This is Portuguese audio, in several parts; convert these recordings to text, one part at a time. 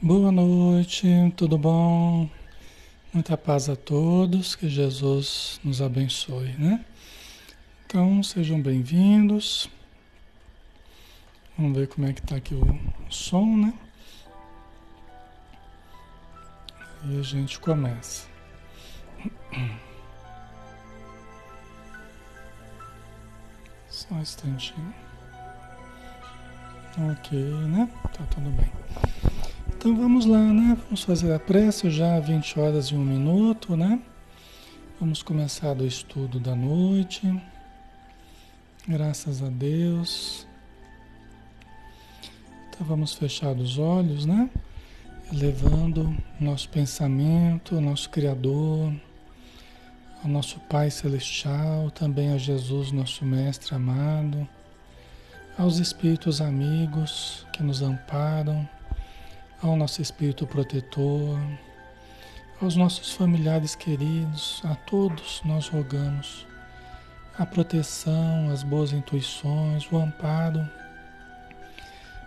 Boa noite, tudo bom? Muita paz a todos, que Jesus nos abençoe, né? Então, sejam bem-vindos. Vamos ver como é que tá aqui o som, né? E a gente começa. Só um instantinho. Ok, né? Tá tudo bem. Então vamos lá, né? Vamos fazer a prece já 20 horas e um minuto, né? Vamos começar do estudo da noite. Graças a Deus. Então vamos fechar os olhos, né? Elevando nosso pensamento, nosso Criador, ao nosso Pai Celestial, também a Jesus, nosso Mestre amado, aos Espíritos amigos que nos amparam, ao nosso Espírito protetor, aos nossos familiares queridos, a todos nós rogamos a proteção, as boas intuições, o amparo,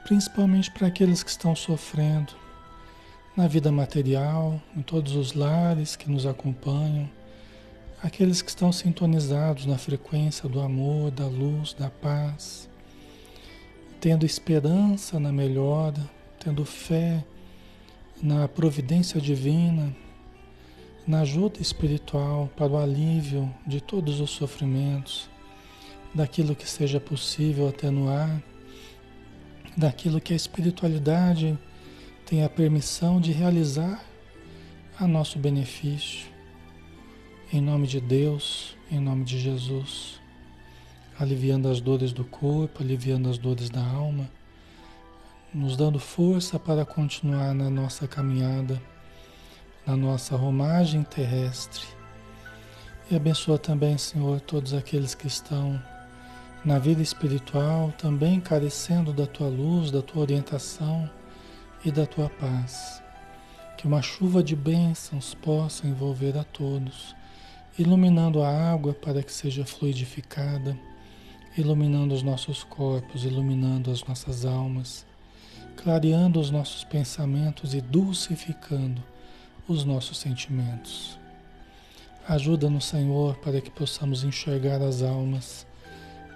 principalmente para aqueles que estão sofrendo na vida material, em todos os lares que nos acompanham aqueles que estão sintonizados na frequência do amor, da luz, da paz, tendo esperança na melhora, tendo fé na providência divina, na ajuda espiritual para o alívio de todos os sofrimentos, daquilo que seja possível atenuar, daquilo que a espiritualidade tem a permissão de realizar a nosso benefício. Em nome de Deus, em nome de Jesus, aliviando as dores do corpo, aliviando as dores da alma, nos dando força para continuar na nossa caminhada, na nossa romagem terrestre. E abençoa também, Senhor, todos aqueles que estão na vida espiritual, também carecendo da tua luz, da tua orientação e da tua paz. Que uma chuva de bênçãos possa envolver a todos iluminando a água para que seja fluidificada, iluminando os nossos corpos, iluminando as nossas almas, clareando os nossos pensamentos e dulcificando os nossos sentimentos. Ajuda-nos, Senhor, para que possamos enxergar as almas,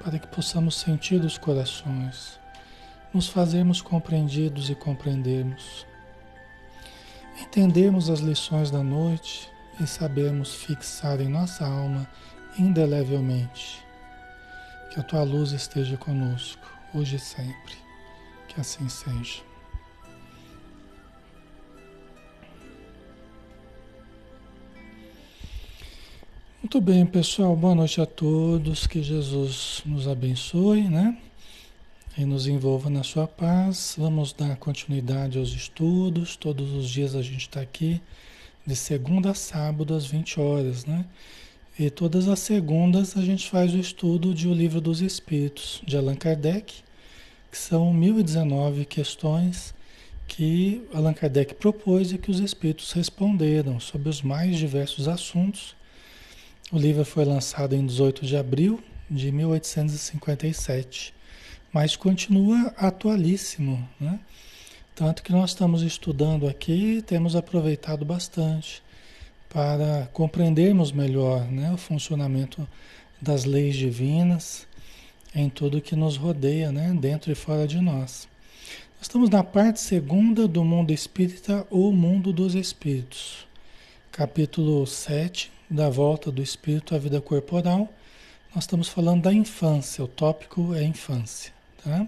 para que possamos sentir os corações, nos fazermos compreendidos e compreendermos, entendermos as lições da noite e sabermos fixar em nossa alma indelevelmente. Que a tua luz esteja conosco, hoje e sempre. Que assim seja. Muito bem, pessoal. Boa noite a todos. Que Jesus nos abençoe, né? E nos envolva na sua paz. Vamos dar continuidade aos estudos. Todos os dias a gente está aqui de segunda a sábado às 20 horas, né? E todas as segundas a gente faz o estudo de O Livro dos Espíritos, de Allan Kardec, que são 1019 questões que Allan Kardec propôs e que os espíritos responderam sobre os mais diversos assuntos. O livro foi lançado em 18 de abril de 1857, mas continua atualíssimo, né? Tanto que nós estamos estudando aqui temos aproveitado bastante para compreendermos melhor né, o funcionamento das leis divinas em tudo que nos rodeia, né, dentro e fora de nós. Estamos na parte segunda do mundo espírita ou mundo dos espíritos, capítulo 7, da volta do espírito à vida corporal. Nós estamos falando da infância, o tópico é infância, tá?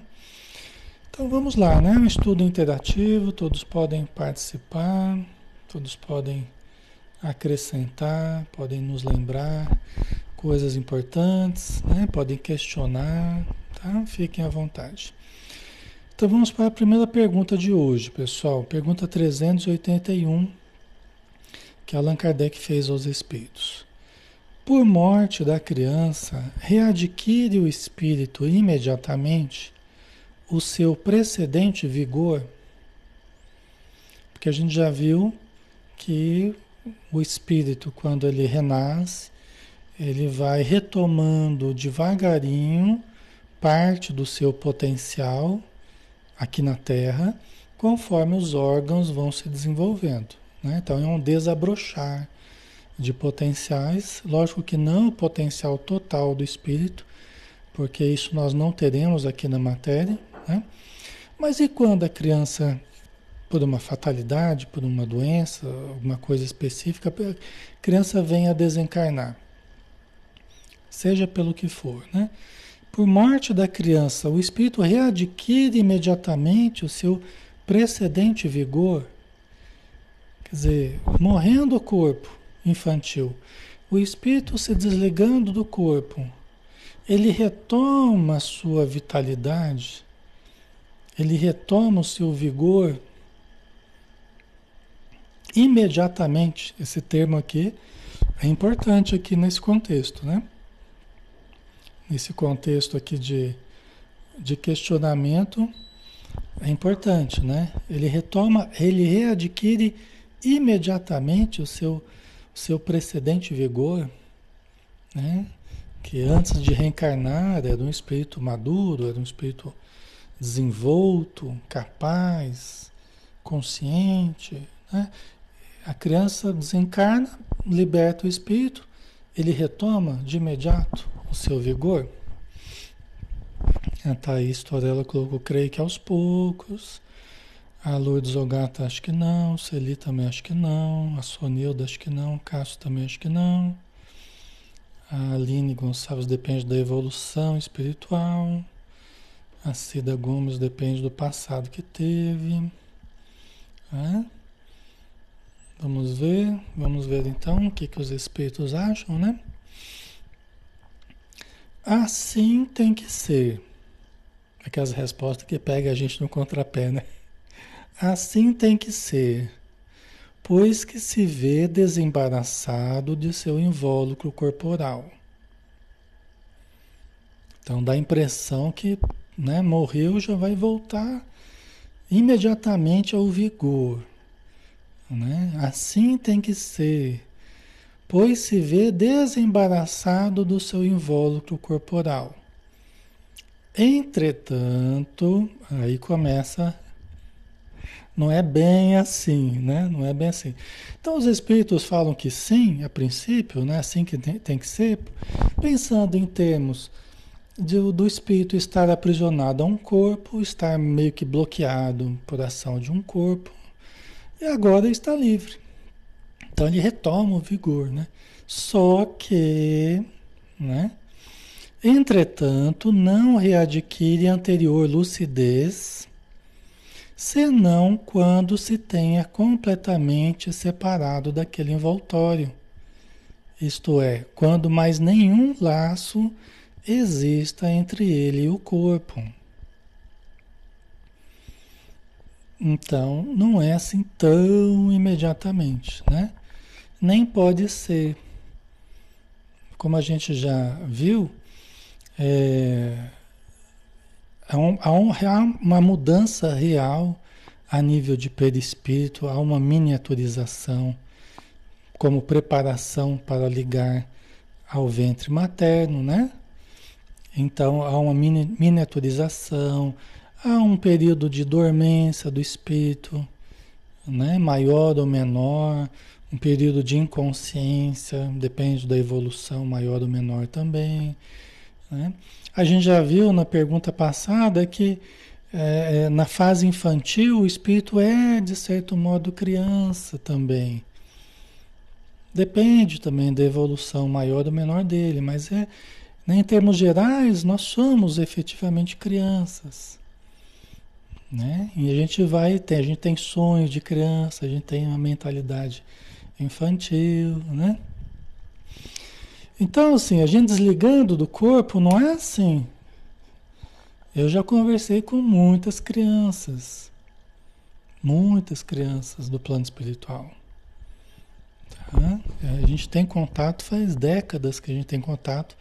Então vamos lá, né? Um estudo interativo, todos podem participar, todos podem acrescentar, podem nos lembrar coisas importantes, né? Podem questionar, tá? Fiquem à vontade. Então vamos para a primeira pergunta de hoje, pessoal. Pergunta 381 que Allan Kardec fez aos espíritos. Por morte da criança, readquire o espírito imediatamente o seu precedente vigor, porque a gente já viu que o espírito, quando ele renasce, ele vai retomando devagarinho parte do seu potencial aqui na Terra, conforme os órgãos vão se desenvolvendo. Né? Então é um desabrochar de potenciais, lógico que não o potencial total do espírito, porque isso nós não teremos aqui na matéria, né? Mas e quando a criança, por uma fatalidade, por uma doença, alguma coisa específica, a criança vem a desencarnar? Seja pelo que for, né? Por morte da criança, o espírito readquire imediatamente o seu precedente vigor. Quer dizer, morrendo o corpo infantil, o espírito se desligando do corpo, ele retoma a sua vitalidade, ele retoma o seu vigor imediatamente. Esse termo aqui é importante aqui nesse contexto, né? Nesse contexto aqui de, de questionamento, é importante, né? Ele retoma, ele readquire imediatamente o seu, seu precedente vigor, né? Que antes de reencarnar era um espírito maduro, era um espírito desenvolto, capaz, consciente, né? A criança desencarna, liberta o espírito, ele retoma de imediato o seu vigor. A Thaís Torella colocou, creio que aos poucos. A Lourdes Ogata acho que não. Celi também acho que não. A Sonilda acho que não. Cássio também acho que não. A Aline Gonçalves depende da evolução espiritual. A Cida Gomes depende do passado que teve. É? Vamos ver, vamos ver então o que, que os espíritos acham, né? Assim tem que ser. Aquelas respostas que pega a gente no contrapé, né? Assim tem que ser, pois que se vê desembaraçado de seu invólucro corporal. Então dá a impressão que né, morreu já vai voltar imediatamente ao vigor. Né? Assim tem que ser, pois se vê desembaraçado do seu invólucro corporal. Entretanto, aí começa. Não é bem assim, né? Não é bem assim. Então, os espíritos falam que sim, a princípio, né? Assim que tem, que ser, pensando em termos de, do espírito estar aprisionado a um corpo, estar meio que bloqueado por ação de um corpo, e agora está livre. Então ele retoma o vigor, né? Só que, né? Entretanto, não readquire anterior lucidez, senão quando se tenha completamente separado daquele envoltório. Isto é, quando mais nenhum laço exista entre ele e o corpo. Então, não é assim tão imediatamente, né? Nem pode ser. Como a gente já viu, é, há, um, há, um, uma mudança real a nível de perispírito, há uma miniaturização como preparação para ligar ao ventre materno, né? Então há uma miniaturização, Há um período de dormência do espírito, né? maior ou menor, um período de inconsciência, depende da evolução, maior ou menor também. Né? A gente já viu na pergunta passada que é, é, na fase infantil o espírito é, de certo modo, criança também. Depende também da evolução maior ou menor dele, mas é, né, em termos gerais, nós somos efetivamente crianças. Né? E a gente vai ter, a gente tem sonhos de criança, a gente tem uma mentalidade infantil, né? Então, assim, a gente desligando do corpo não é assim. Eu já conversei com muitas crianças, muitas crianças do plano espiritual. Tá? A gente tem contato, faz décadas que a gente tem contato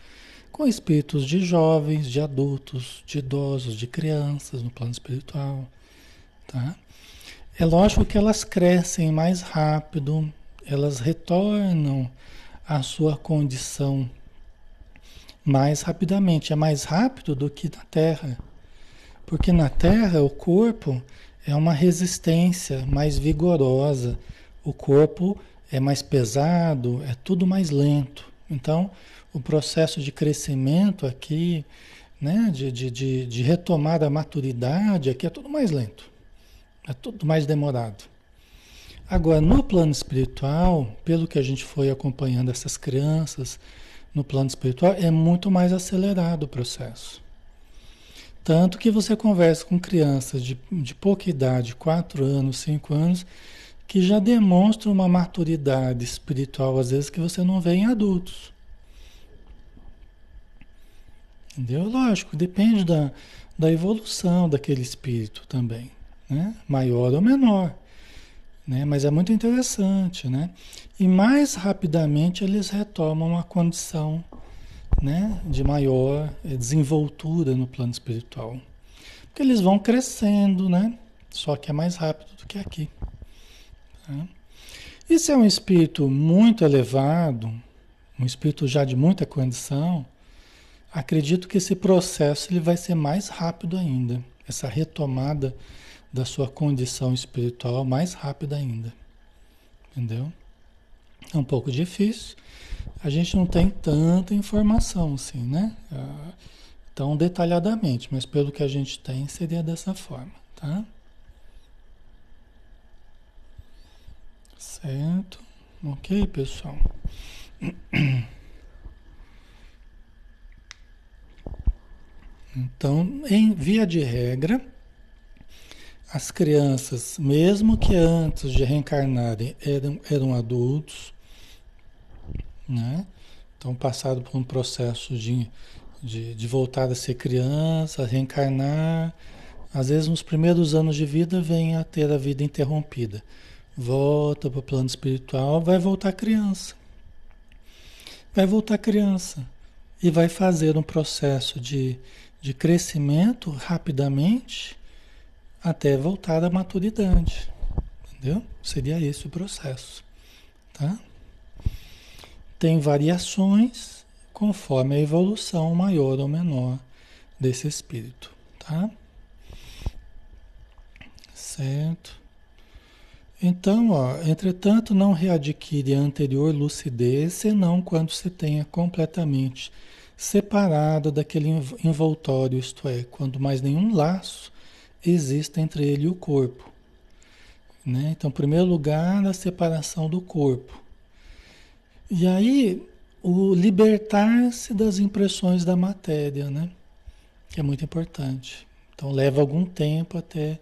com espíritos de jovens, de adultos, de idosos, de crianças no plano espiritual, tá? É lógico que elas crescem mais rápido, elas retornam à sua condição mais rapidamente, é mais rápido do que na Terra. Porque na Terra o corpo é uma resistência mais vigorosa. O corpo é mais pesado, é tudo mais lento. Então, o processo de crescimento aqui, né, de, de, de, de retomar a maturidade aqui é tudo mais lento, é tudo mais demorado. Agora, no plano espiritual, pelo que a gente foi acompanhando essas crianças, no plano espiritual, é muito mais acelerado o processo. Tanto que você conversa com crianças de, de pouca idade, 4 anos, 5 anos, que já demonstram uma maturidade espiritual, às vezes, que você não vê em adultos. Entendeu? Lógico, depende da, da evolução daquele espírito também, né? Maior ou menor, né? Mas é muito interessante, né? E mais rapidamente eles retomam a condição né, de maior eh, desenvoltura no plano espiritual. Porque eles vão crescendo, né? Só que é mais rápido do que aqui. Tá? E se é um espírito muito elevado, um espírito já de muita condição, acredito que esse processo ele vai ser mais rápido ainda. Essa retomada da sua condição espiritual mais rápida ainda. Entendeu? É um pouco difícil, a gente não tem tanta informação assim, né? Ah, tão detalhadamente, mas pelo que a gente tem seria dessa forma, tá? Certo? Ok, pessoal? Então, em via de regra, as crianças, mesmo que antes de reencarnarem eram, eram adultos, né? Então, passado por um processo de, de, de voltar a ser criança, reencarnar. Às vezes, nos primeiros anos de vida, vem a ter a vida interrompida. Volta para o plano espiritual, vai voltar criança. Vai voltar criança. E vai fazer um processo de, de crescimento rapidamente até voltar à maturidade. Entendeu? Seria esse o processo. Tá? tem variações conforme a evolução maior ou menor desse espírito, tá? Certo? Então, ó, entretanto, não readquire a anterior lucidez senão quando se tenha completamente separado daquele envoltório, isto é, quando mais nenhum laço existe entre ele e o corpo. Né? Então, em primeiro lugar, a separação do corpo. E aí, o libertar-se das impressões da matéria, né? Que é muito importante. Então, leva algum tempo até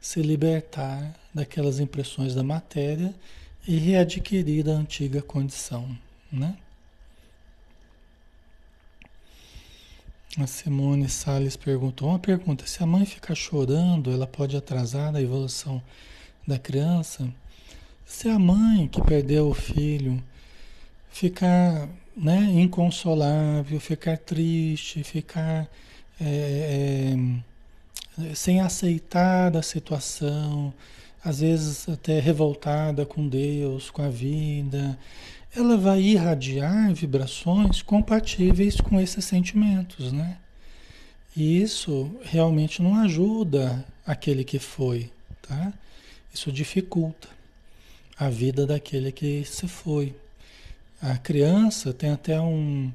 se libertar daquelas impressões da matéria e readquirir a antiga condição, né? A Simone Salles perguntou uma pergunta: se a mãe ficar chorando, ela pode atrasar a evolução da criança? Se a mãe que perdeu o filho ficar né, inconsolável, ficar triste, ficar é, é, sem aceitar a situação, às vezes até revoltada com Deus, com a vida, ela vai irradiar vibrações compatíveis com esses sentimentos, né? E isso realmente não ajuda aquele que foi, tá? Isso dificulta a vida daquele que se foi. A criança tem até um,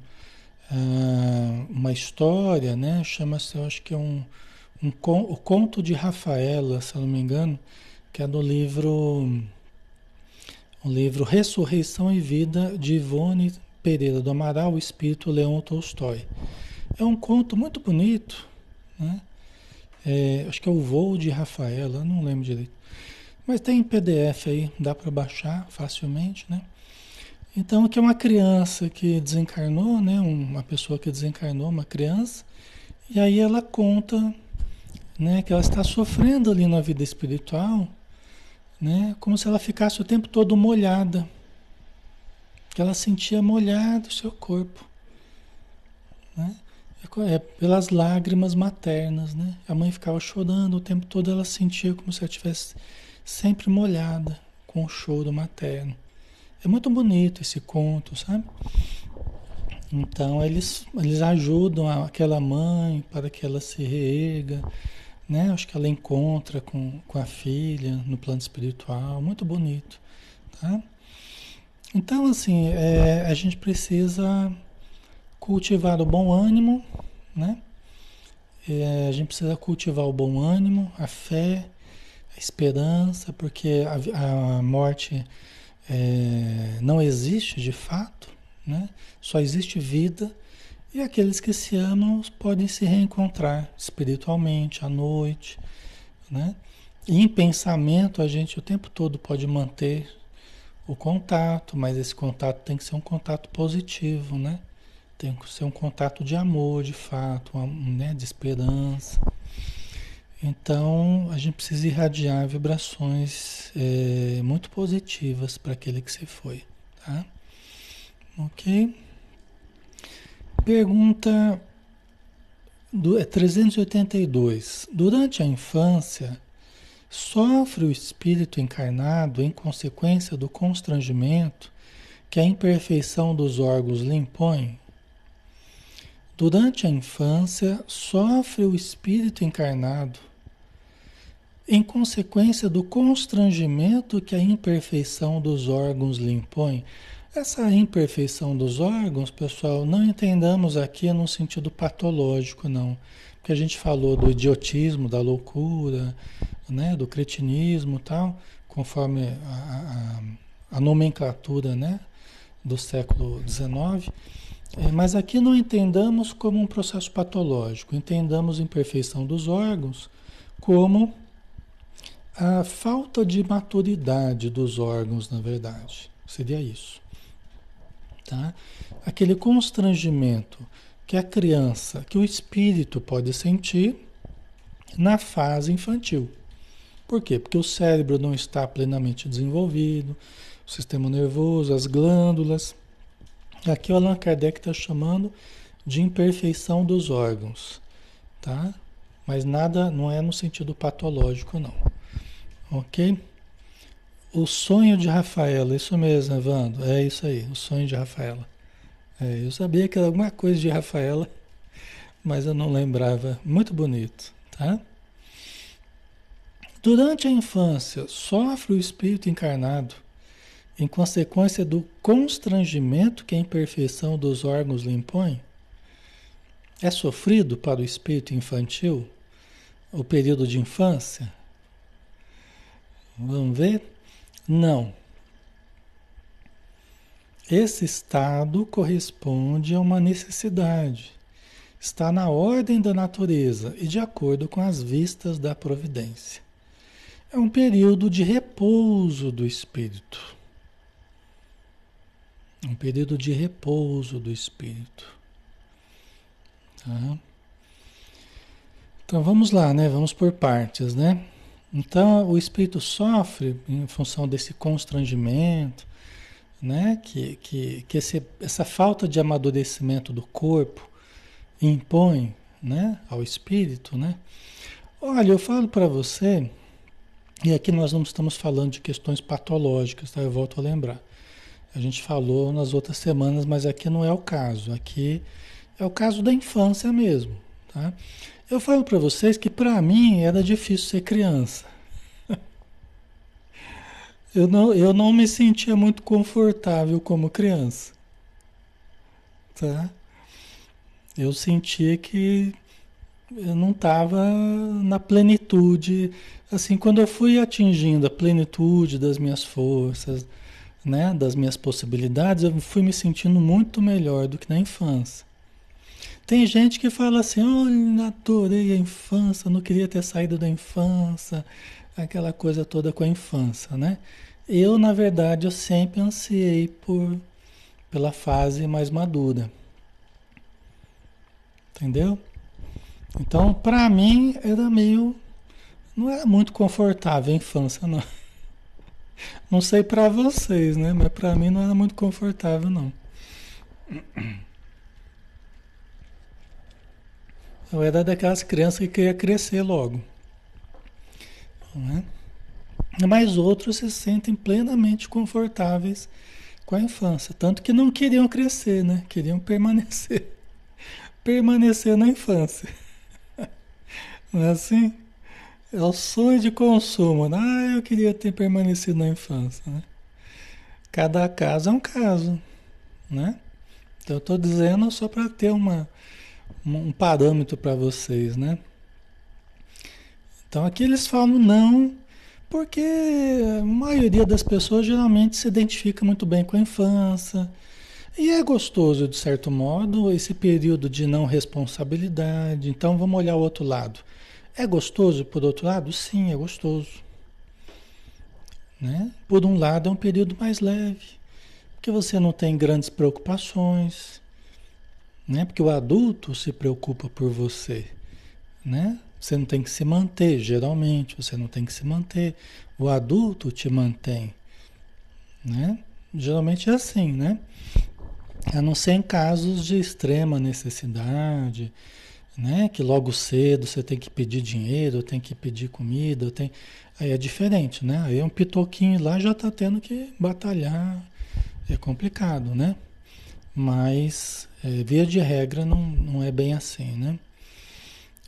uh, uma história, né? Chama-se, eu acho que é um, um, o conto de Rafaela, se eu não me engano, que é do livro o livro Ressurreição e Vida de Ivone Pereira do Amaral, o Espírito Leão Tolstói. É um conto muito bonito, né? É, acho que é o Voo de Rafaela, não lembro direito. Mas tem em PDF aí, dá para baixar facilmente, né? Então, que é uma criança que desencarnou, né? Uma pessoa que desencarnou, uma criança, e aí ela conta, né? Que ela está sofrendo ali na vida espiritual, né? Como se ela ficasse o tempo todo molhada, que ela sentia molhado o seu corpo, né? É, é pelas lágrimas maternas, né? A mãe ficava chorando o tempo todo, ela sentia como se ela estivesse sempre molhada com o choro materno. É muito bonito esse conto, sabe? Então eles, eles ajudam aquela mãe para que ela se reerga, né? Acho que ela encontra com, com a filha no plano espiritual, muito bonito, tá? Então, assim, é, a gente precisa cultivar o bom ânimo, né? É, a gente precisa cultivar o bom ânimo, a fé, a esperança, porque a, a morte é, não existe de fato, né? Só existe vida e aqueles que se amam podem se reencontrar espiritualmente à noite, né? E em pensamento a gente o tempo todo pode manter o contato, mas esse contato tem que ser um contato positivo, né? Tem que ser um contato de amor, de fato, né? de esperança. Então a gente precisa irradiar vibrações é, muito positivas para aquele que se foi, tá? Ok? Pergunta do, é 382. Durante a infância, sofre o espírito encarnado em consequência do constrangimento que a imperfeição dos órgãos lhe impõe? Durante a infância, sofre o espírito encarnado em consequência do constrangimento que a imperfeição dos órgãos lhe impõe. Essa imperfeição dos órgãos, pessoal, não entendamos aqui no sentido patológico, não. Porque a gente falou do idiotismo, da loucura, né, do cretinismo tal, conforme a, a, a nomenclatura né, do século XIX. É, mas aqui não entendamos como um processo patológico, entendamos imperfeição dos órgãos como a falta de maturidade dos órgãos, na verdade. Seria isso. Tá? Aquele constrangimento que a criança, que o espírito pode sentir na fase infantil. Por quê? Porque o cérebro não está plenamente desenvolvido, o sistema nervoso, as glândulas. Aqui o Allan Kardec está chamando de imperfeição dos órgãos, tá? Mas nada, não é no sentido patológico, não. Ok? O sonho de Rafaela, isso mesmo, Evandro, é isso aí, o sonho de Rafaela. É, eu sabia que era alguma coisa de Rafaela, mas eu não lembrava. Muito bonito, tá? Durante a infância, sofre o espírito encarnado em consequência do constrangimento que a imperfeição dos órgãos lhe impõe? É sofrido para o espírito infantil o período de infância? Vamos ver? Não. Esse estado corresponde a uma necessidade. Está na ordem da natureza e de acordo com as vistas da providência. É um período de repouso do espírito. Um período de repouso do espírito. Tá? Então vamos lá, né? Vamos por partes, né? Então, o espírito sofre em função desse constrangimento, né? que, que, que esse, essa falta de amadurecimento do corpo impõe né? ao espírito. Né? Olha, eu falo para você, e aqui nós não estamos falando de questões patológicas, tá? eu volto a lembrar. A gente falou nas outras semanas, mas aqui não é o caso. Aqui é o caso da infância mesmo. Tá? Eu falo para vocês que para mim era difícil ser criança. Eu não, eu não me sentia muito confortável como criança. Tá? Eu sentia que eu não estava na plenitude. Assim, quando eu fui atingindo a plenitude das minhas forças, né, das minhas possibilidades, eu fui me sentindo muito melhor do que na infância. Tem gente que fala assim: olha, adorei a infância, não queria ter saído da infância, aquela coisa toda com a infância, né? Eu, na verdade, eu sempre ansiei por pela fase mais madura. Entendeu? Então, para mim, era meio não era muito confortável a infância, não. Não sei para vocês, né? Mas para mim não era muito confortável, não. Eu era daquelas crianças que queria crescer logo. Né? Mas outros se sentem plenamente confortáveis com a infância. Tanto que não queriam crescer, né? Queriam permanecer. Permanecer na infância. Não é assim? É o sonho de consumo. Né? Ah, eu queria ter permanecido na infância. Né? Cada caso é um caso. Né? Então eu estou dizendo só para ter uma, um parâmetro para vocês. Né? Então aqui eles falam não, porque a maioria das pessoas geralmente se identifica muito bem com a infância. E é gostoso, de certo modo, esse período de não responsabilidade. Então vamos olhar o outro lado. É gostoso, por outro lado? Sim, é gostoso. Né? Por um lado, é um período mais leve, porque você não tem grandes preocupações, né? porque o adulto se preocupa por você. Né? Você não tem que se manter, geralmente, você não tem que se manter. O adulto te mantém. Né? Geralmente é assim, né? A não ser em casos de extrema necessidade, né? Que logo cedo você tem que pedir dinheiro, tem que pedir comida, tem... aí é diferente, né? Aí um pitoquinho lá já está tendo que batalhar, é complicado, né? Mas é, via de regra não, não é bem assim, né?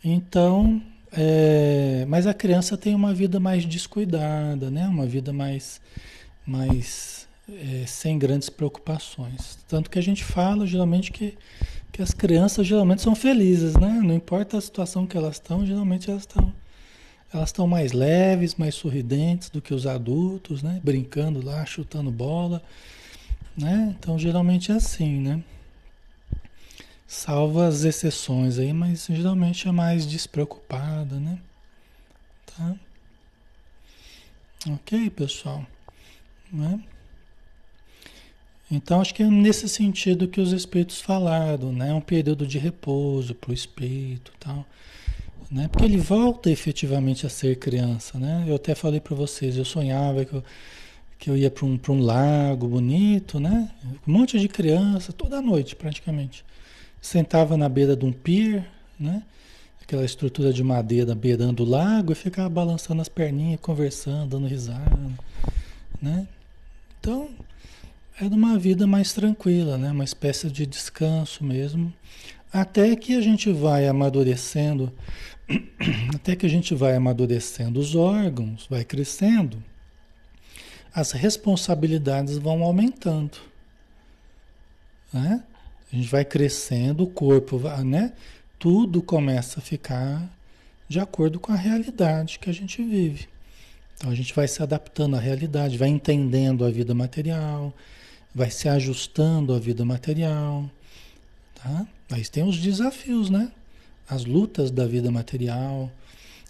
Então, é, mas a criança tem uma vida mais descuidada, né? Uma vida mais, mais é, sem grandes preocupações. Tanto que a gente fala geralmente que que as crianças geralmente são felizes, né? Não importa a situação que elas estão, geralmente elas estão elas estão mais leves, mais sorridentes do que os adultos, né? Brincando lá, chutando bola, né? Então geralmente é assim, né? Salva as exceções aí, mas geralmente é mais despreocupada, né? Tá? Ok, pessoal? Né? Então, acho que é nesse sentido que os espíritos falaram, né? Um período de repouso para o espírito tal. Né? Porque ele volta efetivamente a ser criança, né? Eu até falei para vocês, eu sonhava que eu, que eu ia para um, um lago bonito, né? Um monte de criança, toda noite praticamente. Sentava na beira de um pier, né? Aquela estrutura de madeira beirando o lago e ficava balançando as perninhas, conversando, dando risada, né? Então, era uma vida mais tranquila, né? uma espécie de descanso mesmo, até que a gente vai amadurecendo, até que a gente vai amadurecendo os órgãos, vai crescendo, as responsabilidades vão aumentando. Né? A gente vai crescendo, o corpo, né? Tudo começa a ficar de acordo com a realidade que a gente vive. Então a gente vai se adaptando à realidade, vai entendendo a vida material, vai se ajustando à vida material, tá? Mas tem os desafios, né? As lutas da vida material,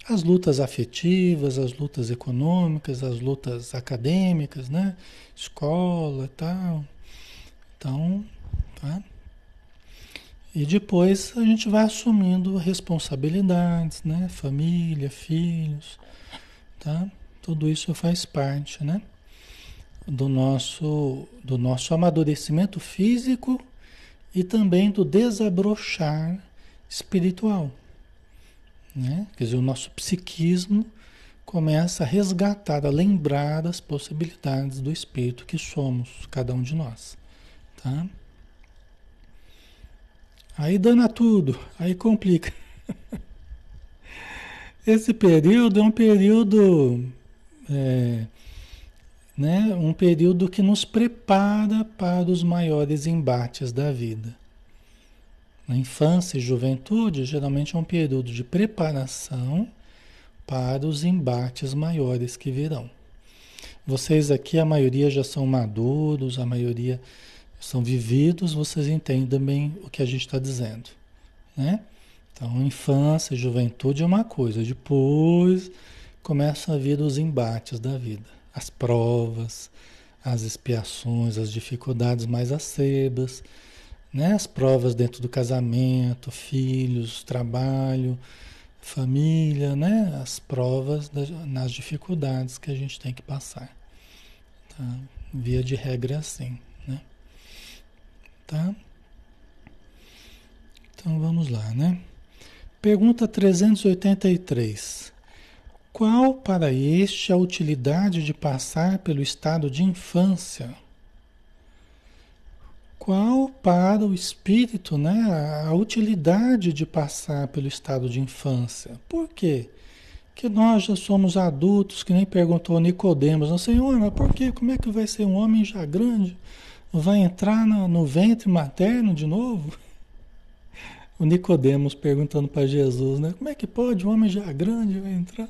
as lutas afetivas, as lutas econômicas, as lutas acadêmicas, né? Escola e tal. Então, tá? E depois a gente vai assumindo responsabilidades, né? Família, filhos, tá? Tudo isso faz parte, né? do nosso, do nosso amadurecimento físico e também do desabrochar espiritual. Né? Quer dizer, o nosso psiquismo começa a resgatar, a lembrar as possibilidades do espírito que somos, cada um de nós. Tá? Aí dana tudo, aí complica. Esse período é um período é, né? um período que nos prepara para os maiores embates da vida. Na infância e juventude, geralmente é um período de preparação para os embates maiores que virão. Vocês aqui, a maioria já são maduros, a maioria são vividos, vocês entendem bem o que a gente está dizendo, né? Então, infância e juventude é uma coisa, depois começam a vir os embates da vida as provas, as expiações, as dificuldades mais acerbas, né? as provas dentro do casamento, filhos, trabalho, família, né? as provas das, nas dificuldades que a gente tem que passar. Tá? Via de regra é assim. Né? Tá? Então vamos lá, né? Pergunta 383. Qual para este a utilidade de passar pelo estado de infância? Qual para o espírito né, a utilidade de passar pelo estado de infância? Por quê? que nós já somos adultos, que nem perguntou Nicodemos, não, Senhor, mas por quê? Como é que vai ser um homem já grande? Vai entrar no, no ventre materno de novo? O Nicodemos perguntando para Jesus, né? Como é que pode um homem já grande vai entrar?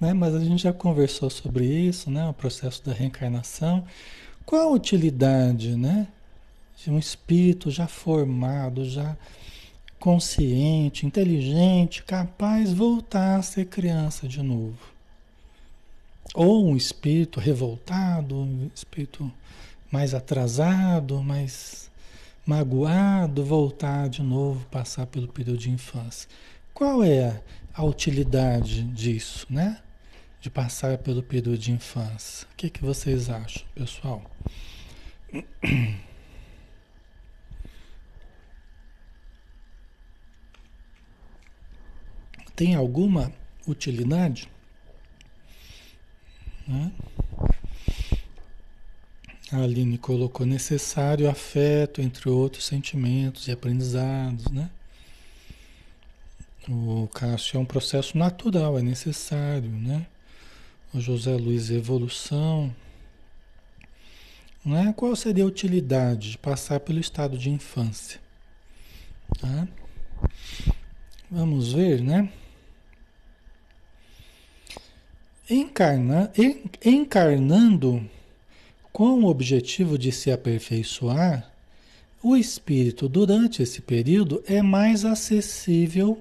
Né? Mas a gente já conversou sobre isso, né? O processo da reencarnação. Qual a utilidade, né? Um espírito já formado, já consciente, inteligente, capaz voltar a ser criança de novo. Ou um espírito revoltado, um espírito mais atrasado, mais magoado, voltar de novo, passar pelo período de infância. Qual é a utilidade disso, né? De passar pelo período de infância. O que, que vocês acham, pessoal? tem alguma utilidade? Né? A Aline colocou necessário afeto, entre outros sentimentos e aprendizados, né? O Cássio é um processo natural, é necessário, né? O José Luiz, evolução. Né? Qual seria a utilidade de passar pelo estado de infância? Tá? Vamos ver, né? Encarna, encarnando com o objetivo de se aperfeiçoar, o espírito durante esse período é mais acessível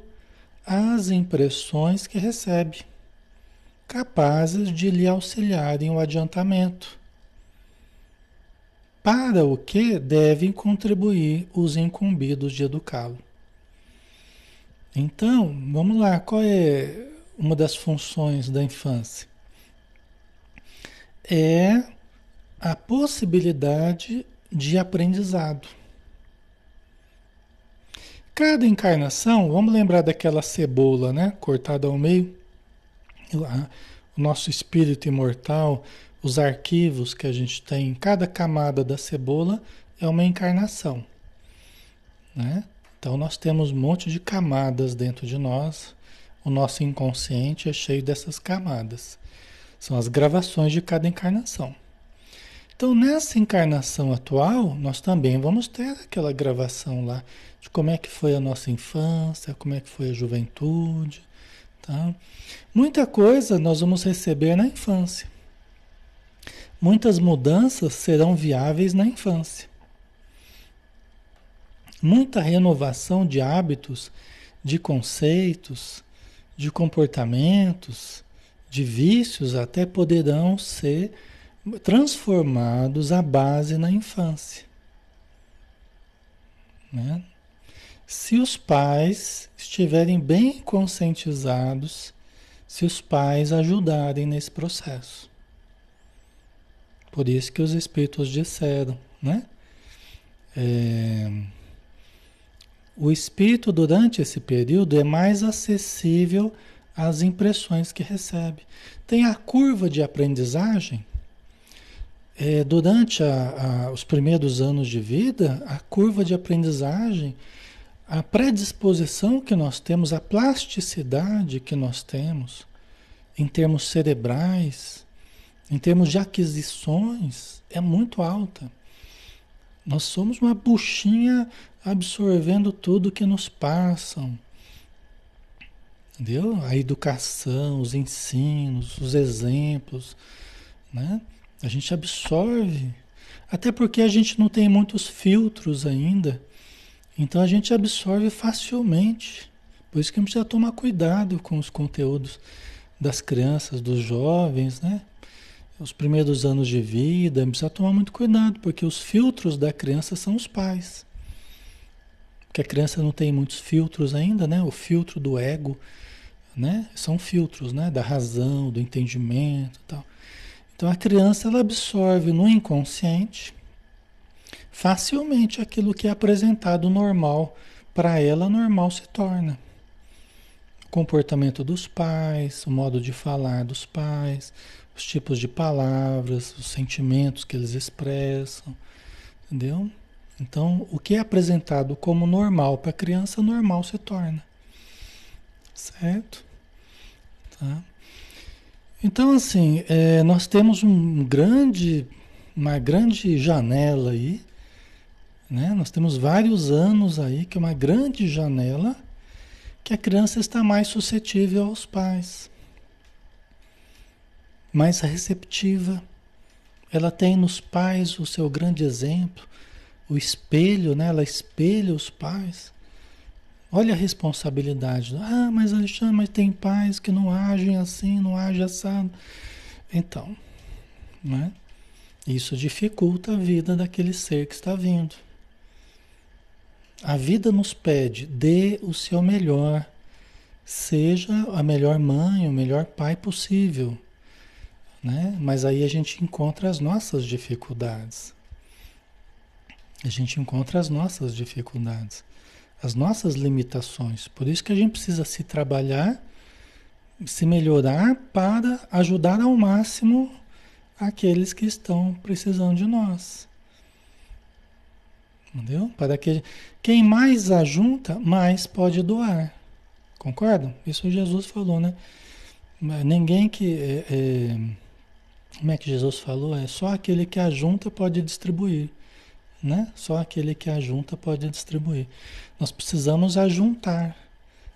às impressões que recebe, capazes de lhe auxiliarem o adiantamento, para o que devem contribuir os incumbidos de educá-lo. Então, vamos lá, qual é uma das funções da infância? É a possibilidade de aprendizado. Cada encarnação, vamos lembrar daquela cebola, né? Cortada ao meio. O nosso espírito imortal, os arquivos que a gente tem, cada camada da cebola é uma encarnação, né? Então nós temos um monte de camadas dentro de nós o nosso inconsciente é cheio dessas camadas. São as gravações de cada encarnação. Então, nessa encarnação atual, nós também vamos ter aquela gravação lá de como é que foi a nossa infância, como é que foi a juventude, tá? Muita coisa nós vamos receber na infância. Muitas mudanças serão viáveis na infância. Muita renovação de hábitos, de conceitos, de comportamentos, de vícios, até poderão ser transformados à base na infância. Né? Se os pais estiverem bem conscientizados, se os pais ajudarem nesse processo. Por isso que os espíritos disseram, né? É, o espírito, durante esse período, é mais acessível às impressões que recebe. Tem a curva de aprendizagem. É, durante a, a, os primeiros anos de vida, a curva de aprendizagem, a predisposição que nós temos, a plasticidade que nós temos, em termos cerebrais, em termos de aquisições, é muito alta. Nós somos uma buchinha absorvendo tudo que nos passam. Entendeu? A educação, os ensinos, os exemplos, né? A gente absorve. Até porque a gente não tem muitos filtros ainda. Então a gente absorve facilmente. Por isso que a gente precisa tomar cuidado com os conteúdos das crianças, dos jovens, né? Os primeiros anos de vida, precisa tomar muito cuidado, porque os filtros da criança são os pais que a criança não tem muitos filtros ainda, né? O filtro do ego, né? São filtros, né? Da razão, do entendimento, tal. Então a criança ela absorve no inconsciente facilmente aquilo que é apresentado normal para ela, normal se torna. O comportamento dos pais, o modo de falar dos pais, os tipos de palavras, os sentimentos que eles expressam, entendeu? Então, o que é apresentado como normal para a criança, normal se torna. Certo? Tá? Então, assim, é, nós temos um grande, uma grande janela aí, né? Nós temos vários anos aí, que é uma grande janela, que a criança está mais suscetível aos pais, mais receptiva. Ela tem nos pais o seu grande exemplo, o espelho, né? Ela espelha os pais. Olha a responsabilidade. Ah, mas Alexandre, mas tem pais que não agem assim, não agem assado. Então, né? Isso dificulta a vida daquele ser que está vindo. A vida nos pede, dê o seu melhor. Seja a melhor mãe, o melhor pai possível. Né? Mas aí a gente encontra as nossas dificuldades. A gente encontra as nossas dificuldades as nossas limitações. Por isso que a gente precisa se trabalhar, se melhorar para ajudar ao máximo aqueles que estão precisando de nós. Entendeu? Para que quem mais ajunta, mais pode doar. Concordam? Isso Jesus falou, né? Ninguém que. É, é, como é que Jesus falou? É só aquele que ajunta pode distribuir né? Só aquele que ajunta pode distribuir. Nós precisamos ajuntar,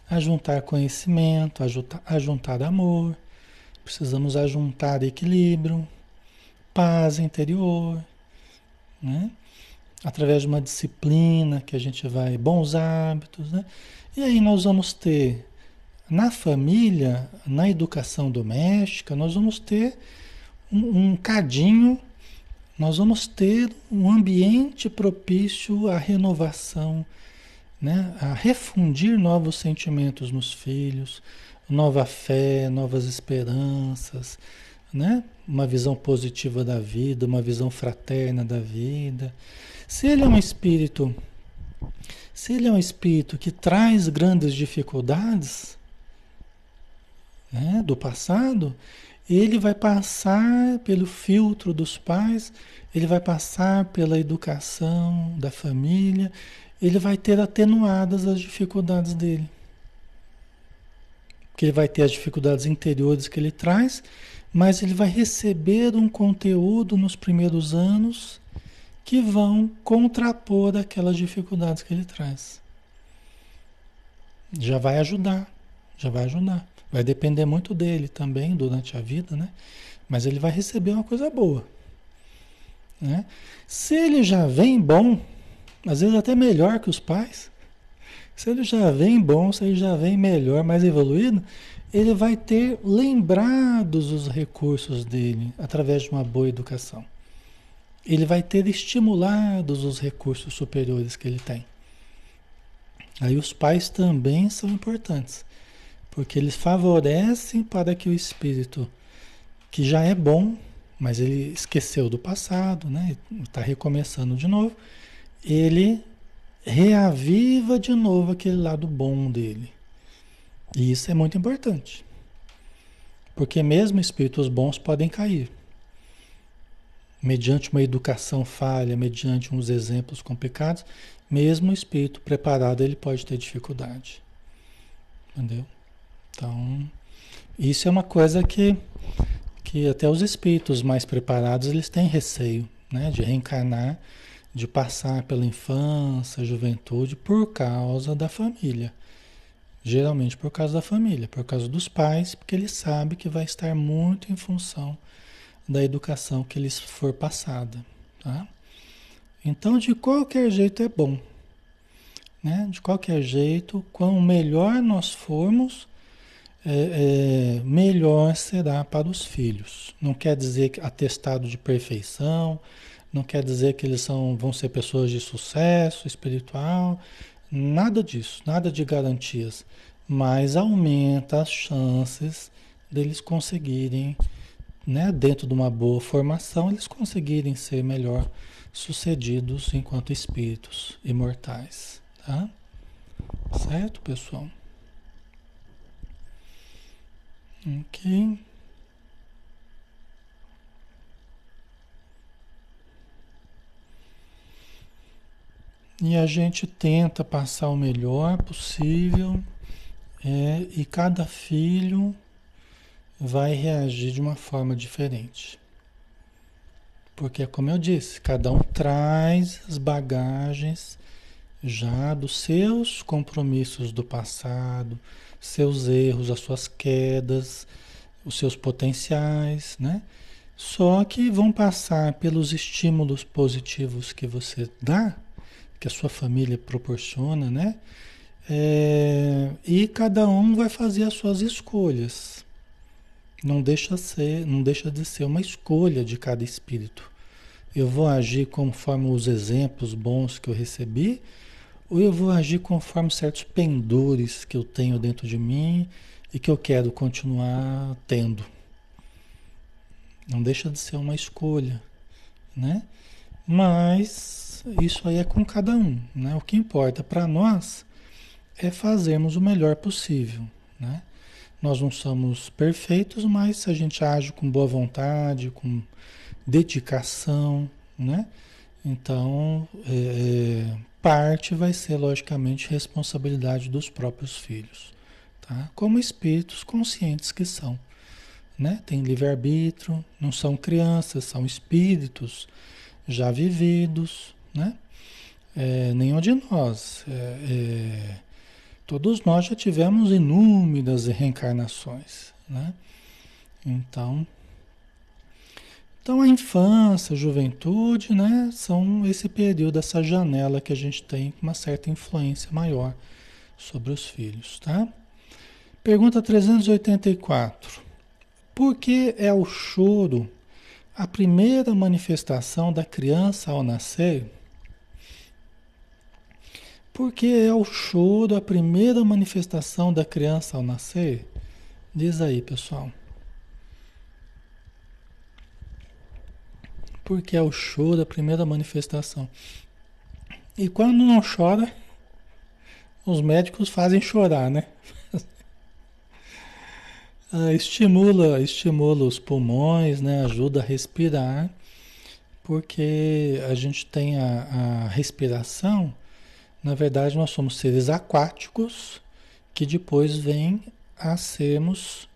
ajuntar conhecimento, ajuntar, ajuntar amor, precisamos ajuntar equilíbrio, paz interior, né? Através de uma disciplina que a gente vai, bons hábitos, né? E aí nós vamos ter na família, na educação doméstica, nós vamos ter um, um cadinho nós vamos ter um ambiente propício à renovação, né? a refundir novos sentimentos nos filhos, nova fé, novas esperanças, né? uma visão positiva da vida, uma visão fraterna da vida. Se ele é um espírito, se ele é um espírito que traz grandes dificuldades né, do passado, ele vai passar pelo filtro dos pais, ele vai passar pela educação da família, ele vai ter atenuadas as dificuldades dele. Porque ele vai ter as dificuldades interiores que ele traz, mas ele vai receber um conteúdo nos primeiros anos que vão contrapor aquelas dificuldades que ele traz. Já vai ajudar, já vai ajudar. Vai depender muito dele também durante a vida, né? Mas ele vai receber uma coisa boa. Né? Se ele já vem bom, às vezes até melhor que os pais, se ele já vem bom, se ele já vem melhor, mais evoluído, ele vai ter lembrados os recursos dele através de uma boa educação. Ele vai ter estimulados os recursos superiores que ele tem. Aí os pais também são importantes porque eles favorecem para que o espírito, que já é bom, mas ele esqueceu do passado, né? Está recomeçando de novo, ele reaviva de novo aquele lado bom dele. E isso é muito importante. Porque mesmo espíritos bons podem cair. Mediante uma educação falha, mediante uns exemplos complicados, mesmo o espírito preparado ele pode ter dificuldade. Entendeu? Então, isso é uma coisa que, que até os espíritos mais preparados eles têm receio, né? De reencarnar, de passar pela infância, juventude, por causa da família. Geralmente por causa da família, por causa dos pais, porque ele sabe que vai estar muito em função da educação que lhes for passada. Tá? Então, de qualquer jeito é bom. Né? De qualquer jeito, quanto melhor nós formos, é, é, melhor será para os filhos. Não quer dizer que atestado de perfeição, não quer dizer que eles são, vão ser pessoas de sucesso espiritual, nada disso, nada de garantias, mas aumenta as chances deles conseguirem, né, dentro de uma boa formação, eles conseguirem ser melhor sucedidos enquanto espíritos imortais, tá? Certo, pessoal? Ok. E a gente tenta passar o melhor possível, é, e cada filho vai reagir de uma forma diferente. Porque, como eu disse, cada um traz as bagagens já dos seus compromissos do passado, seus erros, as suas quedas, os seus potenciais, né? Só que vão passar pelos estímulos positivos que você dá, que a sua família proporciona, né? É, e cada um vai fazer as suas escolhas. Não deixa ser, não deixa de ser uma escolha de cada espírito. Eu vou agir conforme os exemplos bons que eu recebi, ou eu vou agir conforme certos pendores que eu tenho dentro de mim e que eu quero continuar tendo. Não deixa de ser uma escolha, né? Mas isso aí é com cada um, né? O que importa para nós é fazermos o melhor possível, né? Nós não somos perfeitos, mas se a gente age com boa vontade, com dedicação, né? Então, é, é parte vai ser logicamente responsabilidade dos próprios filhos, tá? Como espíritos conscientes que são né? Tem livre-arbítrio, não são crianças, são espíritos já vividos, né? É, nenhum de nós. É, é, todos nós já tivemos inúmeras reencarnações, né? Então, então a infância, a juventude, né? São esse período, essa janela que a gente tem uma certa influência maior sobre os filhos, tá? Pergunta 384. Porque é o choro a primeira manifestação da criança ao nascer? Porque é o choro a primeira manifestação da criança ao nascer? Diz aí, pessoal. Porque é o choro a primeira manifestação. E quando não chora, os médicos fazem chorar, né? Ah, estimula, estimula os pulmões, né? ajuda a respirar, porque a gente tem a, a respiração, na verdade nós somos seres aquáticos que depois vêm a sermos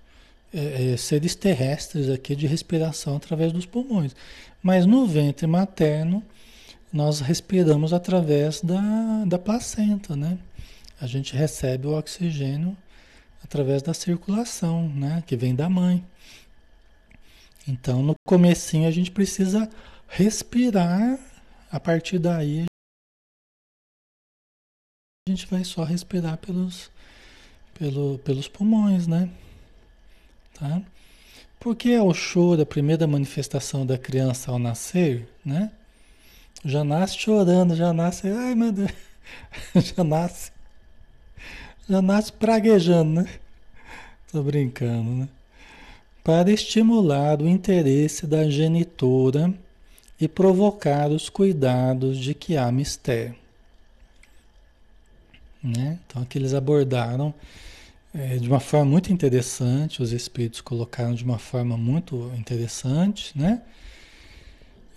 é, seres terrestres aqui de respiração através dos pulmões. Mas no ventre materno nós respiramos através da, da placenta, né? A gente recebe o oxigênio através da circulação, né, que vem da mãe. Então, no comecinho a gente precisa respirar, a partir daí a gente vai só respirar pelos, pelo, pelos pulmões, né? Tá? Porque é o choro, a primeira manifestação da criança ao nascer, né? Já nasce chorando, já nasce, ai meu Deus, já nasce já nasce praguejando, né? Tô brincando, né? Para estimular o interesse da genitora e provocar os cuidados de que há mistério. Né? Então, aqui eles abordaram é, de uma forma muito interessante, os espíritos colocaram de uma forma muito interessante, né?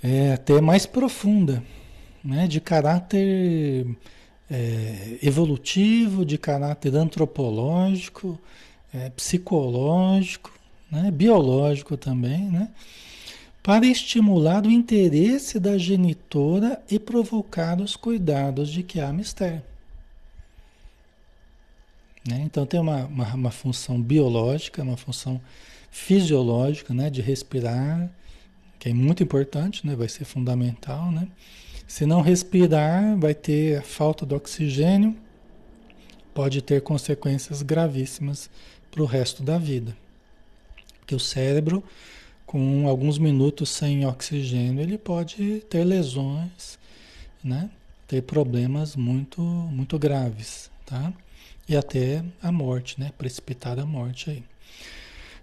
É, até mais profunda, né? de caráter é, evolutivo, de caráter antropológico, é, psicológico, né, biológico também, né, para estimular o interesse da genitora e provocar os cuidados de que há mistério. Né? Então tem uma, uma, uma, função biológica, uma função fisiológica, né, de respirar, que é muito importante, né, vai ser fundamental, né? Se não respirar, vai ter falta de oxigênio, pode ter consequências gravíssimas para o resto da vida. Porque o cérebro, com alguns minutos sem oxigênio, ele pode ter lesões, né? ter problemas muito, muito graves, tá? E até a morte, né? Precipitar a morte aí.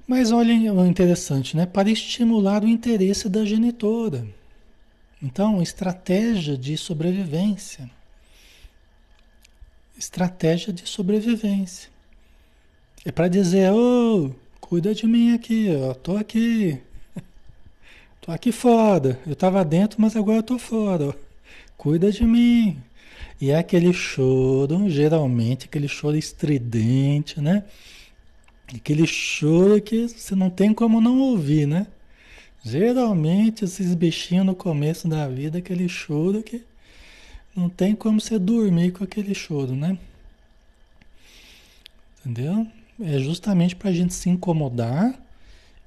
Mas olhem o interessante, né? Para estimular o interesse da genitora. Então, estratégia de sobrevivência. Estratégia de sobrevivência. É para dizer, ô, oh, cuida de mim aqui, ó, tô aqui. Tô aqui fora. Eu estava dentro, mas agora eu tô fora. Cuida de mim. E é aquele choro, geralmente aquele choro estridente, né? Aquele choro que você não tem como não ouvir, né? Geralmente esses bichinhos no começo da vida, aquele choro que não tem como você dormir com aquele choro, né? Entendeu? É justamente para a gente se incomodar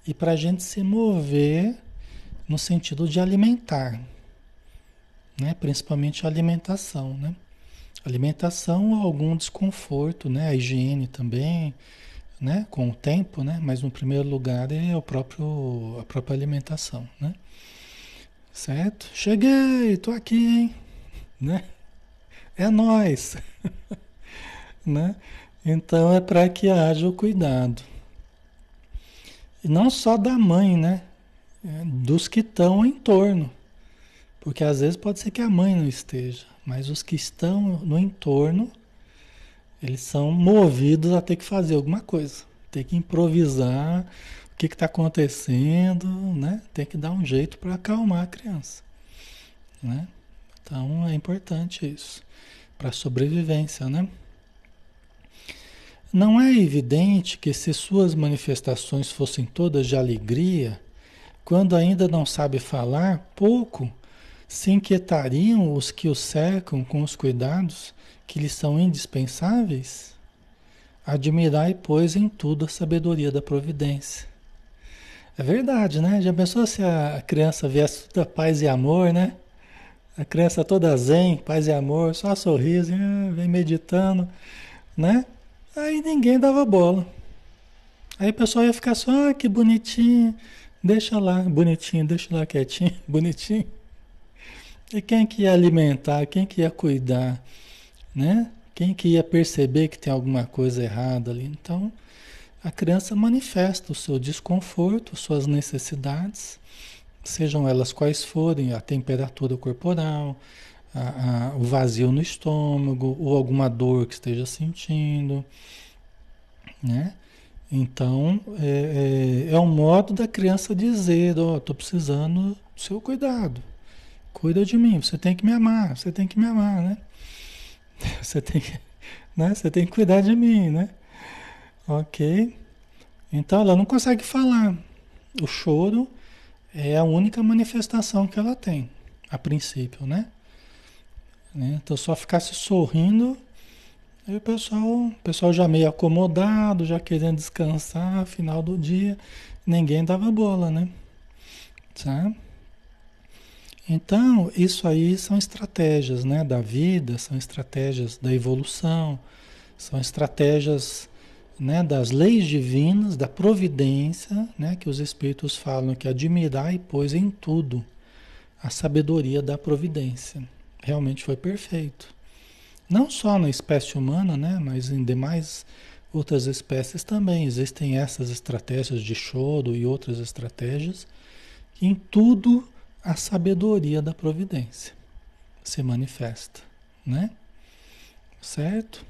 e para a gente se mover no sentido de alimentar, né? Principalmente a alimentação, né? Alimentação algum desconforto, né? A higiene também, né? Com o tempo, né? Mas no primeiro lugar é o próprio a própria alimentação, né? Certo? Cheguei, tô aqui, hein? Né? É nós, né? Então é para que haja o cuidado. E não só da mãe, né? É dos que estão em torno. Porque às vezes pode ser que a mãe não esteja, mas os que estão no entorno, eles são movidos a ter que fazer alguma coisa, ter que improvisar o que está acontecendo, né? Tem que dar um jeito para acalmar a criança, né? Então é importante isso para a sobrevivência, né? Não é evidente que se suas manifestações fossem todas de alegria, quando ainda não sabe falar, pouco se inquietariam os que o cercam com os cuidados que lhes são indispensáveis? Admirai, pois, em tudo a sabedoria da providência. É verdade, né? Já pensou se a criança viesse toda paz e amor, né? A criança toda zen, paz e amor, só sorriso, vem meditando, né? Aí ninguém dava bola. Aí o pessoal ia ficar só, ah, que bonitinho, deixa lá, bonitinho, deixa lá quietinho, bonitinho. E quem que ia alimentar, quem que ia cuidar, né? Quem que ia perceber que tem alguma coisa errada ali? Então, a criança manifesta o seu desconforto, suas necessidades, sejam elas quais forem, a temperatura corporal, a, a, o vazio no estômago, ou alguma dor que esteja sentindo, né? Então, é, é, é um modo da criança dizer, ó, oh, estou precisando do seu cuidado, cuida de mim, você tem que me amar, você tem que me amar, né? Você tem que, né? Você tem que cuidar de mim, né? Ok? Então, ela não consegue falar. O choro é a única manifestação que ela tem, a princípio, né? né? Então só ficasse sorrindo, aí o pessoal, o pessoal já meio acomodado, já querendo descansar, final do dia, ninguém dava bola, né? Sabe? Então, isso aí são estratégias né, da vida, são estratégias da evolução, são estratégias né, das leis divinas, da providência, né, que os Espíritos falam que admirai, pois, em tudo a sabedoria da providência. Realmente foi perfeito. Não só na espécie humana, né, mas em demais outras espécies também existem essas estratégias de choro e outras estratégias. Em tudo a sabedoria da providência se manifesta, né? Certo?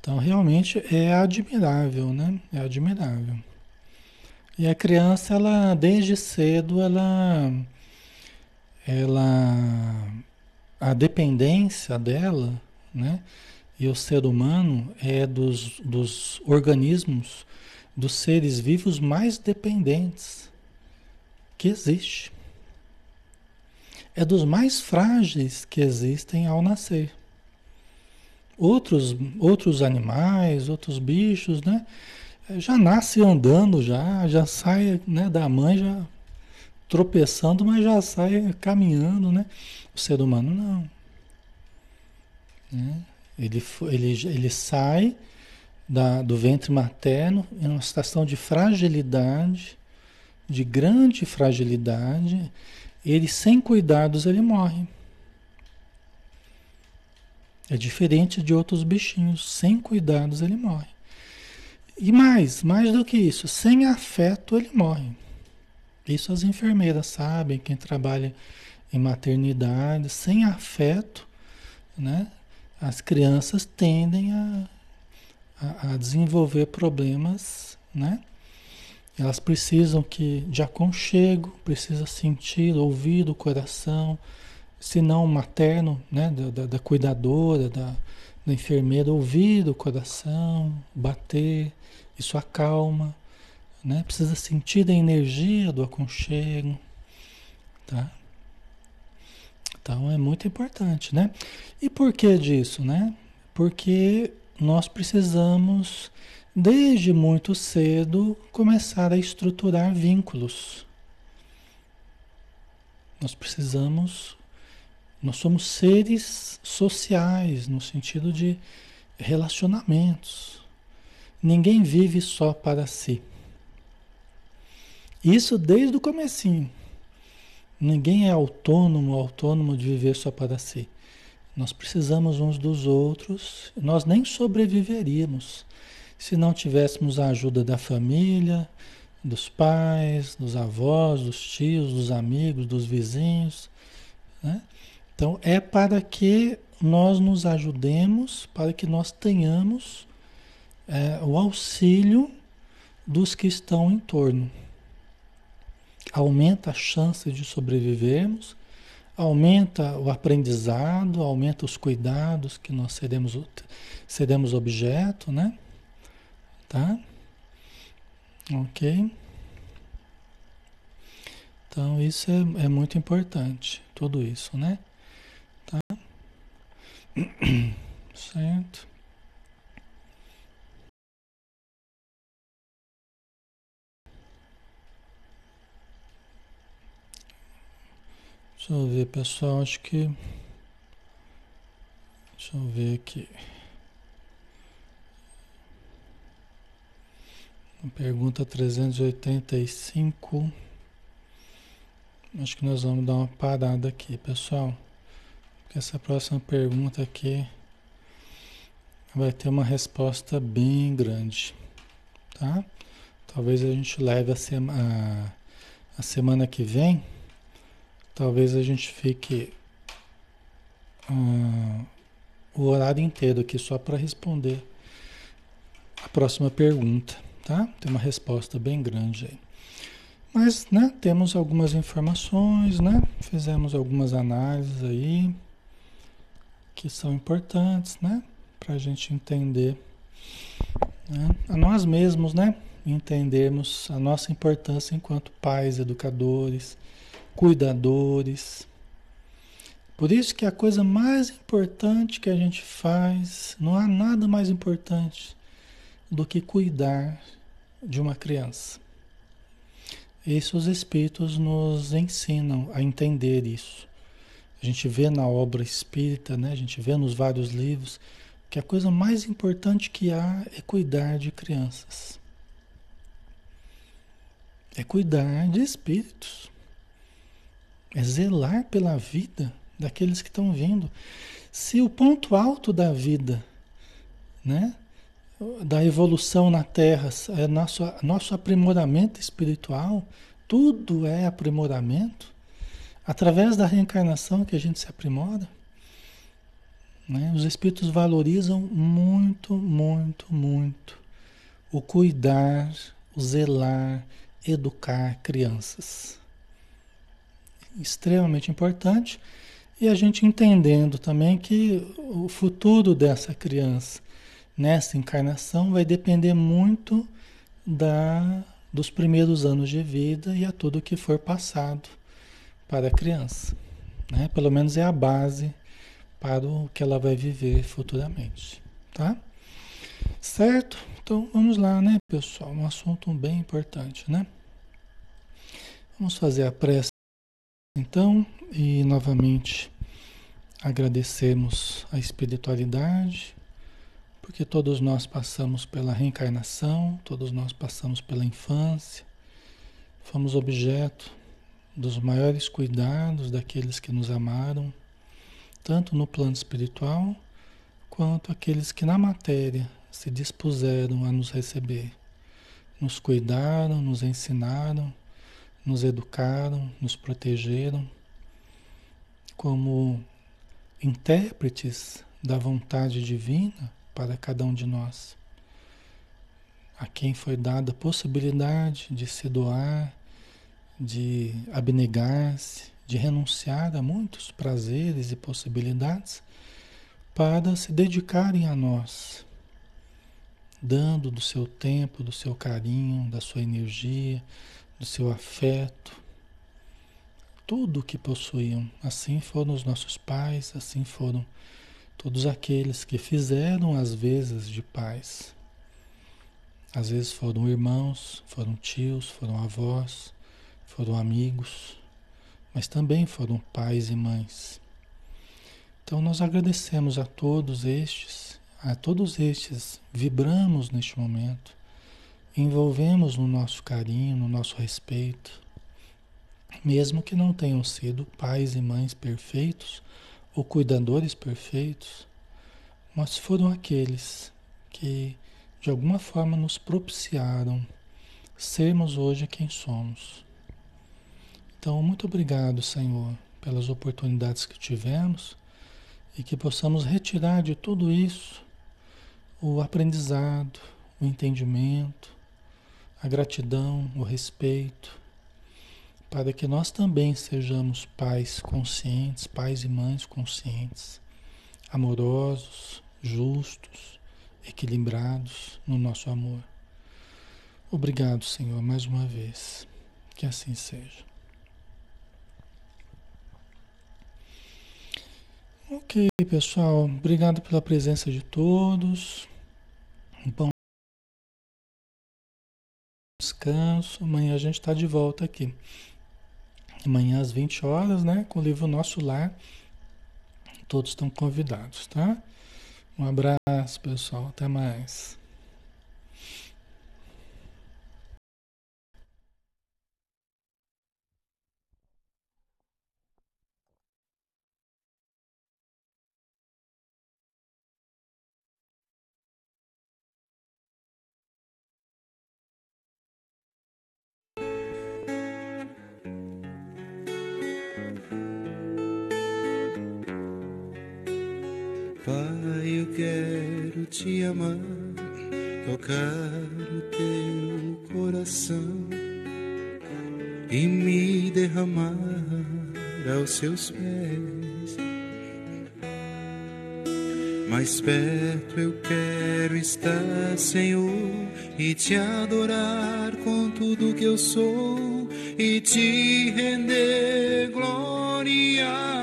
Então, realmente é admirável, né? É admirável. E a criança, ela, desde cedo, ela, ela, a dependência dela, né? E o ser humano é dos, dos organismos, dos seres vivos mais dependentes que existe. É dos mais frágeis que existem ao nascer. Outros, outros animais, outros bichos, né? Já nasce andando, já, já sai né, da mãe, já tropeçando, mas já sai caminhando, né? O ser humano não. Né? Ele, ele, ele sai da, do ventre materno em uma situação de fragilidade, de grande fragilidade. Ele, sem cuidados, ele morre. É diferente de outros bichinhos, sem cuidados ele morre. E mais, mais do que isso, sem afeto ele morre. Isso as enfermeiras sabem, quem trabalha em maternidade, sem afeto, né? As crianças tendem a, a, a desenvolver problemas, né? Elas precisam que de aconchego, precisa sentir, ouvir o coração, se não materno, né, da, da, da cuidadora, da, da enfermeira ouvir o coração, bater, isso acalma, né? Precisa sentir a energia do aconchego, tá? Então é muito importante, né? E por que disso, né? Porque nós precisamos, desde muito cedo, começar a estruturar vínculos. Nós precisamos, nós somos seres sociais, no sentido de relacionamentos. Ninguém vive só para si. Isso desde o comecinho. Ninguém é autônomo, autônomo de viver só para si. Nós precisamos uns dos outros. Nós nem sobreviveríamos se não tivéssemos a ajuda da família, dos pais, dos avós, dos tios, dos amigos, dos vizinhos. Né? Então, é para que nós nos ajudemos, para que nós tenhamos é, o auxílio dos que estão em torno aumenta a chance de sobrevivermos, aumenta o aprendizado, aumenta os cuidados que nós seremos, seremos objeto, né? Tá? Ok? Então isso é, é muito importante, tudo isso, né? Tá? Certo? Deixa eu ver, pessoal, acho que. Deixa eu ver aqui. Pergunta 385. Acho que nós vamos dar uma parada aqui, pessoal. Porque essa próxima pergunta aqui vai ter uma resposta bem grande, tá? Talvez a gente leve a, sema, a, semana que vem Talvez a gente fique uh, o horário inteiro aqui só para responder a próxima pergunta, tá? Tem uma resposta bem grande aí. Mas, né, temos algumas informações, né? Fizemos algumas análises aí que são importantes, né? Para a gente entender né? a nós mesmos, né? Entendermos a nossa importância enquanto pais, educadores, cuidadores. Por isso que a coisa mais importante que a gente faz, não há nada mais importante do que cuidar de uma criança. Isso os espíritos nos ensinam a entender isso. A gente vê na obra espírita, né? a gente vê nos vários livros, que a coisa mais importante que há é cuidar de crianças. É cuidar de espíritos. É zelar pela vida daqueles que estão vindo. Se o ponto alto da vida, né, da evolução na Terra, é nosso, nosso aprimoramento espiritual, tudo é aprimoramento, através da reencarnação que a gente se aprimora. Né? Os espíritos valorizam muito, muito, muito o cuidar, o zelar, educar crianças extremamente importante. E a gente entendendo também que o futuro dessa criança nessa encarnação vai depender muito da, dos primeiros anos de vida e a tudo que for passado para a criança. Né? Pelo menos é a base para o que ela vai viver futuramente. Tá? Certo? Então vamos lá, né, pessoal? Um assunto bem importante, né? Vamos fazer a prece então, e novamente agradecemos a espiritualidade, porque todos nós passamos pela reencarnação, todos nós passamos pela infância, fomos objeto dos maiores cuidados daqueles que nos amaram, tanto no plano espiritual quanto aqueles que na matéria se dispuseram a nos receber, nos cuidaram, nos ensinaram nos educaram, nos protegeram como intérpretes da vontade divina para cada um de nós. A quem foi dada a possibilidade de se doar, de abnegar-se, de renunciar a muitos prazeres e possibilidades para se dedicarem a nós, dando do seu tempo, do seu carinho, da sua energia, do seu afeto, tudo o que possuíam. Assim foram os nossos pais, assim foram todos aqueles que fizeram as vezes de pais. Às vezes foram irmãos, foram tios, foram avós, foram amigos, mas também foram pais e mães. Então nós agradecemos a todos estes, a todos estes, vibramos neste momento, envolvemos no nosso carinho, no nosso respeito, mesmo que não tenham sido pais e mães perfeitos ou cuidadores perfeitos, mas foram aqueles que de alguma forma nos propiciaram sermos hoje quem somos. Então, muito obrigado, Senhor, pelas oportunidades que tivemos e que possamos retirar de tudo isso o aprendizado, o entendimento, a gratidão, o respeito, para que nós também sejamos pais conscientes, pais e mães conscientes, amorosos, justos, equilibrados no nosso amor. Obrigado, Senhor, mais uma vez. Que assim seja. Ok, pessoal. Obrigado pela presença de todos. Um bom descanso. Amanhã a gente está de volta aqui. Amanhã às 20 horas, né? Com o livro Nosso Lar. Todos estão convidados, tá? Um abraço, pessoal. Até mais. Te amar, tocar o teu coração e me derramar aos seus pés. Mais perto eu quero estar, Senhor, e te adorar com tudo que eu sou e te render glória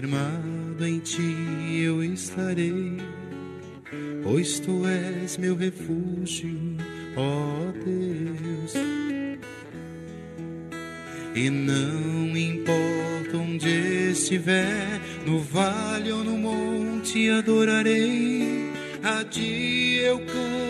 firmado em ti eu estarei, pois tu és meu refúgio, ó Deus. E não importa onde estiver, no vale ou no monte adorarei, a ti eu canto